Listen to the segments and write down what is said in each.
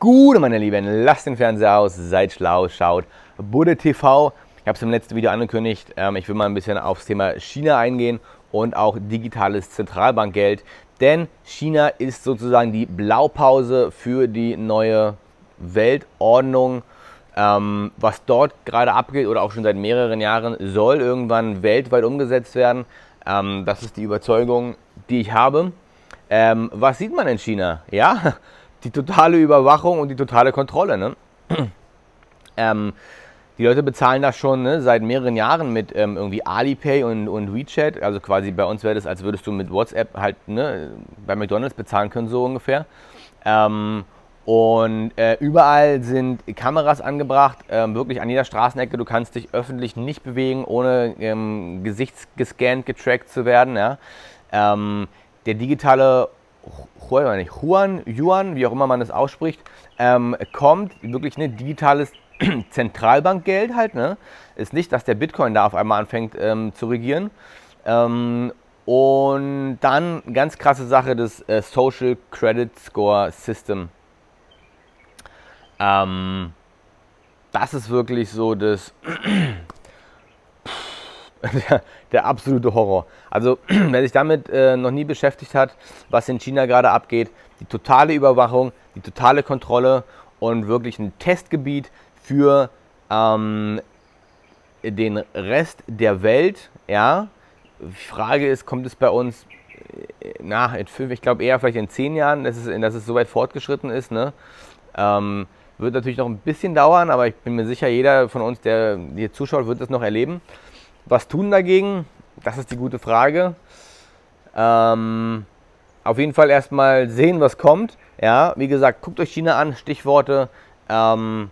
Gute, meine Lieben, lasst den Fernseher aus, seid schlau, schaut Budde TV. Ich habe es im letzten Video angekündigt, ähm, ich will mal ein bisschen aufs Thema China eingehen und auch digitales Zentralbankgeld. Denn China ist sozusagen die Blaupause für die neue Weltordnung. Ähm, was dort gerade abgeht oder auch schon seit mehreren Jahren, soll irgendwann weltweit umgesetzt werden. Ähm, das ist die Überzeugung, die ich habe. Ähm, was sieht man in China? Ja, die totale Überwachung und die totale Kontrolle. Ne? ähm, die Leute bezahlen das schon ne, seit mehreren Jahren mit ähm, irgendwie Alipay und, und WeChat. Also quasi bei uns wäre das, als würdest du mit WhatsApp halt ne, bei McDonalds bezahlen können, so ungefähr. Ähm, und äh, überall sind Kameras angebracht, äh, wirklich an jeder Straßenecke. Du kannst dich öffentlich nicht bewegen, ohne ähm, gesichtsgescannt, getrackt zu werden. Ja? Ähm, der digitale Juan, Yuan, wie auch immer man das ausspricht, ähm, kommt wirklich ein digitales Zentralbankgeld halt. Ne? Ist nicht, dass der Bitcoin da auf einmal anfängt ähm, zu regieren. Ähm, und dann ganz krasse Sache, das äh, Social Credit Score System. Ähm, das ist wirklich so das der, der, absolute Horror. Also wer sich damit äh, noch nie beschäftigt hat, was in China gerade abgeht, die totale Überwachung, die totale Kontrolle und wirklich ein Testgebiet für ähm, den Rest der Welt. Ja, die Frage ist, kommt es bei uns äh, nach ich glaube eher vielleicht in zehn Jahren, dass es, dass es so weit fortgeschritten ist. Ne? Ähm, wird natürlich noch ein bisschen dauern, aber ich bin mir sicher, jeder von uns, der hier zuschaut, wird das noch erleben. Was tun dagegen? Das ist die gute Frage. Ähm, auf jeden Fall erstmal sehen, was kommt. Ja, wie gesagt, guckt euch China an. Stichworte ähm,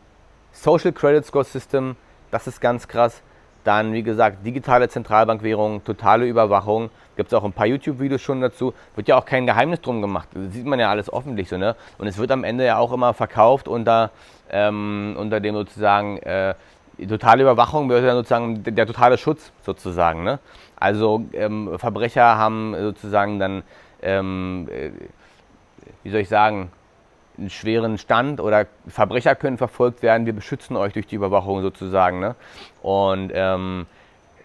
Social Credit Score System, das ist ganz krass. Dann, wie gesagt, digitale Zentralbankwährung, totale Überwachung. Gibt es auch ein paar YouTube-Videos schon dazu. Wird ja auch kein Geheimnis drum gemacht. Das sieht man ja alles öffentlich so, ne? Und es wird am Ende ja auch immer verkauft unter, ähm, unter dem sozusagen äh, die totale Überwachung bedeutet ja sozusagen der, der totale Schutz sozusagen. Ne? Also ähm, Verbrecher haben sozusagen dann, ähm, äh, wie soll ich sagen, einen schweren Stand oder Verbrecher können verfolgt werden. Wir beschützen euch durch die Überwachung sozusagen. Ne? Und ähm,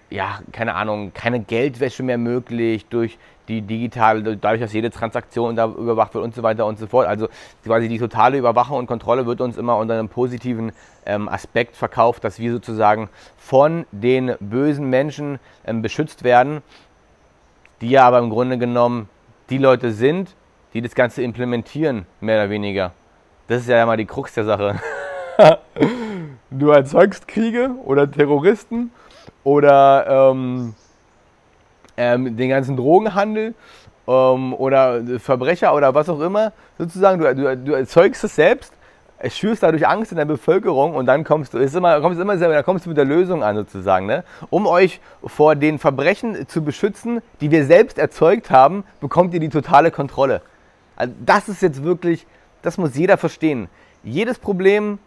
ja, keine Ahnung, keine Geldwäsche mehr möglich durch die digitale, dadurch, dass jede Transaktion da überwacht wird und so weiter und so fort. Also quasi die totale Überwachung und Kontrolle wird uns immer unter einem positiven ähm, Aspekt verkauft, dass wir sozusagen von den bösen Menschen ähm, beschützt werden, die ja aber im Grunde genommen die Leute sind, die das Ganze implementieren, mehr oder weniger. Das ist ja immer die Krux der Sache. du erzeugst Kriege oder Terroristen oder ähm, ähm, den ganzen Drogenhandel ähm, oder Verbrecher oder was auch immer, sozusagen, du, du, du erzeugst es selbst, schürst dadurch Angst in der Bevölkerung und dann kommst du, ist immer, kommst immer selber, dann kommst du mit der Lösung an sozusagen. Ne? Um euch vor den Verbrechen zu beschützen, die wir selbst erzeugt haben, bekommt ihr die totale Kontrolle. Also das ist jetzt wirklich, das muss jeder verstehen. Jedes Problem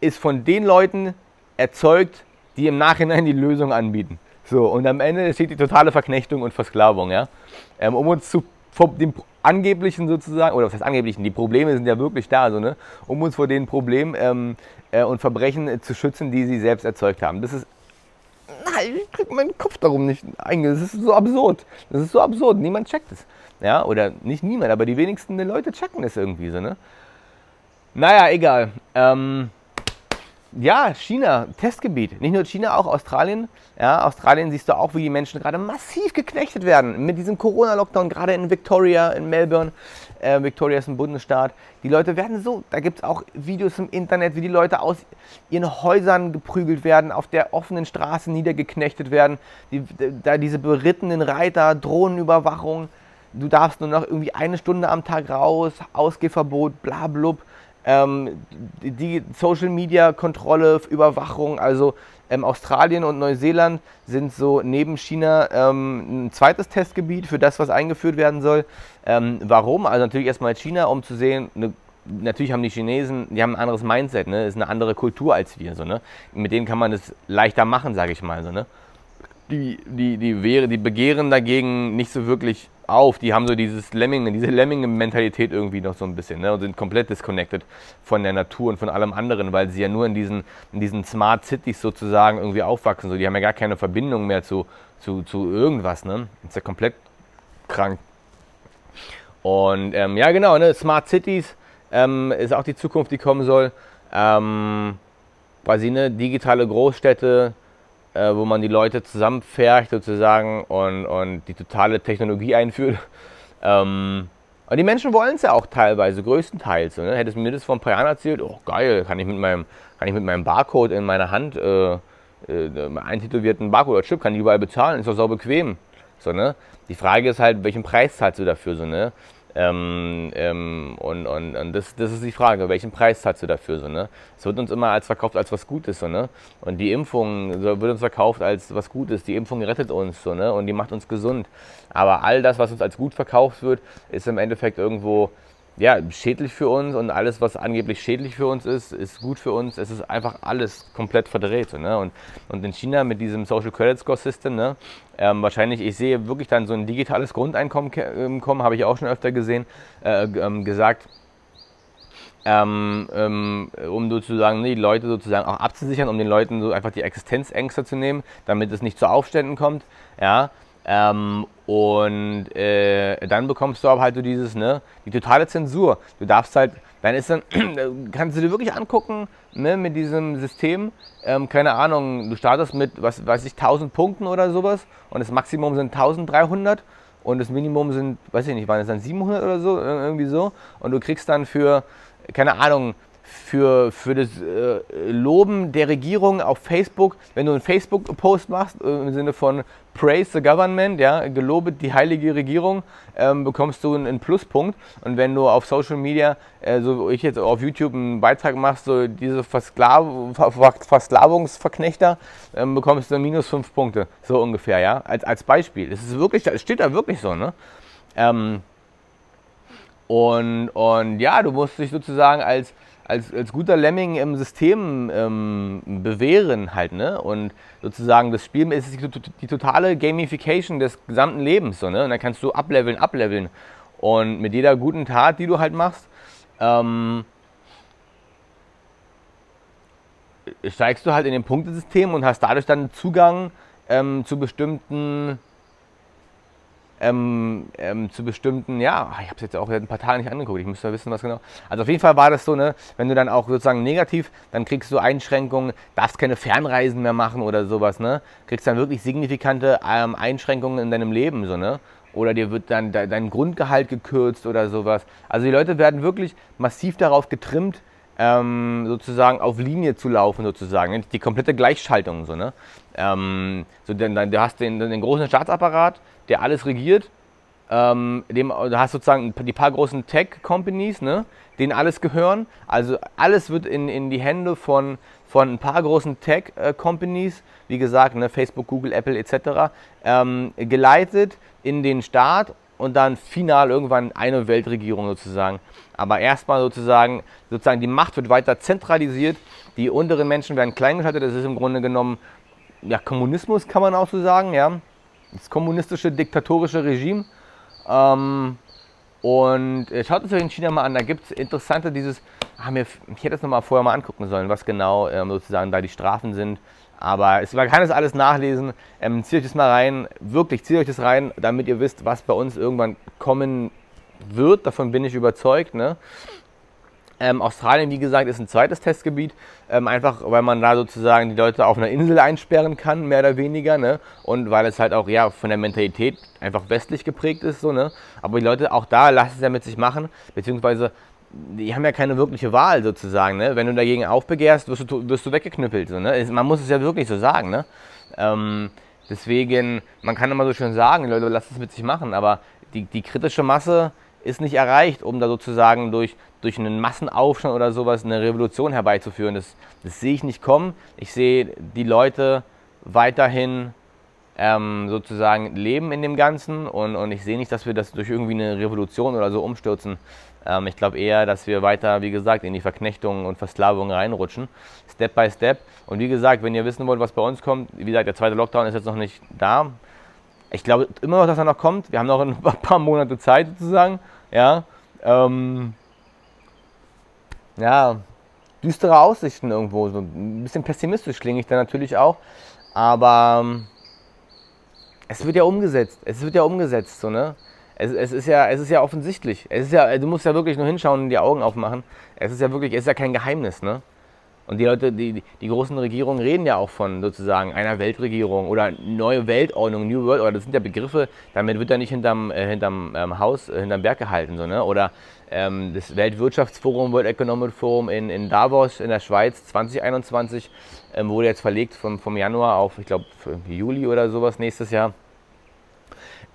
ist von den Leuten erzeugt, die im Nachhinein die Lösung anbieten. So, und am Ende steht die totale Verknechtung und Versklavung, ja. Ähm, um uns zu, vor dem angeblichen sozusagen, oder was heißt angeblichen, die Probleme sind ja wirklich da, also, ne, um uns vor den Problemen ähm, äh, und Verbrechen äh, zu schützen, die sie selbst erzeugt haben. Das ist, nein, ich krieg meinen Kopf darum nicht einge, das ist so absurd. Das ist so absurd, niemand checkt es. Ja, oder nicht niemand, aber die wenigsten Leute checken es irgendwie so, ne. Naja, egal. Ähm, ja, China, Testgebiet. Nicht nur China, auch Australien. Ja, Australien siehst du auch, wie die Menschen gerade massiv geknechtet werden. Mit diesem Corona-Lockdown, gerade in Victoria, in Melbourne. Äh, Victoria ist ein Bundesstaat. Die Leute werden so, da gibt es auch Videos im Internet, wie die Leute aus ihren Häusern geprügelt werden, auf der offenen Straße niedergeknechtet werden. Die, da diese berittenen Reiter, Drohnenüberwachung. Du darfst nur noch irgendwie eine Stunde am Tag raus, Ausgehverbot, bla blub ähm, die Social Media Kontrolle, Überwachung, also ähm, Australien und Neuseeland sind so neben China ähm, ein zweites Testgebiet für das, was eingeführt werden soll. Ähm, warum? Also natürlich erstmal China, um zu sehen, eine natürlich haben die Chinesen, die haben ein anderes Mindset, ne? ist eine andere Kultur als wir. So, ne? Mit denen kann man das leichter machen, sage ich mal. So, ne? Die, die, die, die, die begehren dagegen nicht so wirklich auf. Die haben so dieses Lemming, diese Lemming-Mentalität irgendwie noch so ein bisschen ne? und sind komplett disconnected von der Natur und von allem anderen, weil sie ja nur in diesen, in diesen Smart Cities sozusagen irgendwie aufwachsen. So, die haben ja gar keine Verbindung mehr zu, zu, zu irgendwas. Ne? Ist ja komplett krank. Und ähm, ja, genau, ne? Smart Cities ähm, ist auch die Zukunft, die kommen soll. Ähm, quasi ne, digitale Großstädte, äh, wo man die Leute zusammenfährt sozusagen und, und die totale Technologie einführt. Ähm, und die Menschen wollen es ja auch teilweise, größtenteils. Ne? Hättest mir das vor ein paar Jahren erzählt, oh geil, kann ich mit meinem, kann ich mit meinem Barcode in meiner Hand, äh, äh, eintätowierten Barcode oder Chip, kann ich überall bezahlen, ist doch so bequem. So, ne? Die Frage ist halt, welchen Preis zahlst du dafür? So, ne? Ähm, ähm, und und, und das, das ist die Frage, welchen Preis zahlst du dafür? So, ne? Es wird uns immer als verkauft als was Gutes. So, ne? Und die Impfung so, wird uns verkauft als was Gutes. Die Impfung rettet uns so, ne? und die macht uns gesund. Aber all das, was uns als gut verkauft wird, ist im Endeffekt irgendwo ja, schädlich für uns und alles, was angeblich schädlich für uns ist, ist gut für uns. Es ist einfach alles komplett verdreht. Ne? Und, und in China mit diesem Social Credit Score System, ne? Ähm, wahrscheinlich, ich sehe wirklich dann so ein digitales Grundeinkommen ähm, kommen, habe ich auch schon öfter gesehen, äh, ähm, gesagt. Ähm, ähm, um sozusagen ne, die Leute sozusagen auch abzusichern, um den Leuten so einfach die Existenzängste zu nehmen, damit es nicht zu Aufständen kommt. Ja, ähm, und äh, dann bekommst du aber halt so dieses, ne, die totale Zensur. Du darfst halt, dann ist dann, kannst du dir wirklich angucken, ne, mit diesem System, ähm, keine Ahnung, du startest mit, was weiß ich, 1000 Punkten oder sowas und das Maximum sind 1300 und das Minimum sind, weiß ich nicht, waren es dann 700 oder so, irgendwie so und du kriegst dann für, keine Ahnung, für, für das äh, Loben der Regierung auf Facebook, wenn du einen Facebook-Post machst, äh, im Sinne von Praise the Government, ja, gelobet die heilige Regierung, ähm, bekommst du einen, einen, Pluspunkt. Und wenn du auf Social Media, äh, so wie ich jetzt auf YouTube einen Beitrag machst, so diese Versklav Versklavungsverknechter, ähm, bekommst du minus fünf Punkte, so ungefähr, ja, als, als Beispiel. Es ist wirklich, es steht da wirklich so, ne? Ähm, und, und ja, du musst dich sozusagen als als, als guter Lemming im System ähm, bewähren halt, ne? Und sozusagen das Spiel ist die, die, totale Gamification des gesamten Lebens, so, ne? Und dann kannst du ableveln, ableveln. Und mit jeder guten Tat, die du halt machst, ähm, steigst du halt in den Punktesystem und hast dadurch dann Zugang ähm, zu bestimmten ähm, ähm, zu bestimmten, ja, ich habe es jetzt auch seit ein paar Tagen nicht angeguckt, ich müsste wissen, was genau. Also auf jeden Fall war das so, ne, wenn du dann auch sozusagen negativ, dann kriegst du Einschränkungen, darfst keine Fernreisen mehr machen oder sowas, ne, kriegst dann wirklich signifikante ähm, Einschränkungen in deinem Leben, so, ne. Oder dir wird dann de dein Grundgehalt gekürzt oder sowas. Also die Leute werden wirklich massiv darauf getrimmt, ähm, sozusagen auf Linie zu laufen, sozusagen. Ne? Die komplette Gleichschaltung, so, ne? Ähm, so, denn, dann, du hast den, den großen Staatsapparat, der alles regiert. Ähm, dem, du hast sozusagen die paar großen Tech-Companies, ne, denen alles gehören. Also alles wird in, in die Hände von, von ein paar großen Tech-Companies, wie gesagt, ne, Facebook, Google, Apple etc., ähm, geleitet in den Staat und dann final irgendwann eine Weltregierung sozusagen. Aber erstmal sozusagen, sozusagen die Macht wird weiter zentralisiert, die unteren Menschen werden kleingeschaltet, das ist im Grunde genommen ja, Kommunismus, kann man auch so sagen, ja das kommunistische, diktatorische Regime. Ähm, und äh, schaut es euch in China mal an, da gibt es interessante dieses, ah, mir, ich hätte es nochmal vorher mal angucken sollen, was genau ähm, sozusagen da die Strafen sind. Aber es, man kann das alles nachlesen. Ähm, zieht euch das mal rein, wirklich, zieht euch das rein, damit ihr wisst, was bei uns irgendwann kommen wird. Davon bin ich überzeugt. Ne? Ähm, Australien, wie gesagt, ist ein zweites Testgebiet, ähm, einfach weil man da sozusagen die Leute auf einer Insel einsperren kann, mehr oder weniger, ne? Und weil es halt auch ja von der Mentalität einfach westlich geprägt ist, so, ne? Aber die Leute auch da lassen es ja mit sich machen, beziehungsweise die haben ja keine wirkliche Wahl sozusagen, ne? Wenn du dagegen aufbegehrst, wirst du, wirst du weggeknüppelt, so, ne? Man muss es ja wirklich so sagen, ne? Ähm, deswegen, man kann immer so schön sagen, die Leute lassen es mit sich machen, aber die, die kritische Masse ist nicht erreicht, um da sozusagen durch, durch einen Massenaufstand oder sowas eine Revolution herbeizuführen. Das, das sehe ich nicht kommen. Ich sehe die Leute weiterhin ähm, sozusagen leben in dem Ganzen und, und ich sehe nicht, dass wir das durch irgendwie eine Revolution oder so umstürzen. Ähm, ich glaube eher, dass wir weiter, wie gesagt, in die Verknechtung und Versklavung reinrutschen, Step by Step. Und wie gesagt, wenn ihr wissen wollt, was bei uns kommt, wie gesagt, der zweite Lockdown ist jetzt noch nicht da. Ich glaube immer noch, dass er noch kommt. Wir haben noch ein paar Monate Zeit sozusagen. Ja, ähm, ja düstere Aussichten irgendwo. So ein bisschen pessimistisch klinge ich da natürlich auch. Aber ähm, es wird ja umgesetzt. Es wird ja umgesetzt, so, ne? Es, es, ist ja, es ist ja offensichtlich. Es ist ja, du musst ja wirklich nur hinschauen und die Augen aufmachen. Es ist ja wirklich, es ist ja kein Geheimnis, ne? Und die Leute, die, die großen Regierungen reden ja auch von sozusagen einer Weltregierung oder neue Weltordnung, New World Order. Das sind ja Begriffe, damit wird ja nicht hinterm, äh, hinterm ähm, Haus, äh, hinterm Berg gehalten. So, ne? Oder ähm, das Weltwirtschaftsforum, World Economic Forum in, in Davos in der Schweiz 2021 ähm, wurde jetzt verlegt vom, vom Januar auf, ich glaube, Juli oder sowas nächstes Jahr.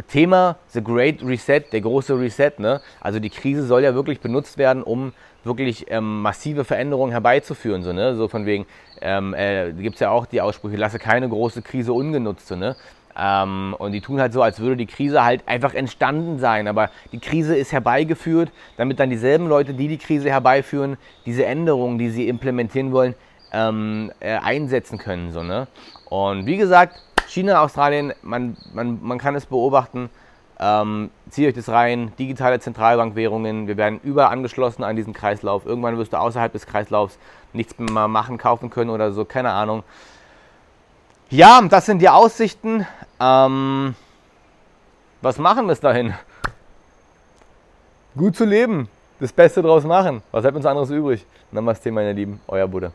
Thema The Great Reset, der große Reset. Ne? Also die Krise soll ja wirklich benutzt werden, um wirklich ähm, massive Veränderungen herbeizuführen. So, ne? so von wegen, ähm, äh, gibt es ja auch die Aussprüche, lasse keine große Krise ungenutzt. So, ne? Ähm, und die tun halt so, als würde die Krise halt einfach entstanden sein. Aber die Krise ist herbeigeführt, damit dann dieselben Leute, die die Krise herbeiführen, diese Änderungen, die sie implementieren wollen, ähm, äh, einsetzen können. So, ne? Und wie gesagt, China, Australien, man, man, man kann es beobachten. Ähm, zieht euch das rein, digitale Zentralbankwährungen, wir werden überall angeschlossen an diesen Kreislauf. Irgendwann wirst du außerhalb des Kreislaufs nichts mehr machen, kaufen können oder so, keine Ahnung. Ja, das sind die Aussichten. Ähm, was machen wir bis dahin? Gut zu leben, das Beste draus machen. Was hat uns anderes übrig? Namaste, meine Lieben, euer Buddha.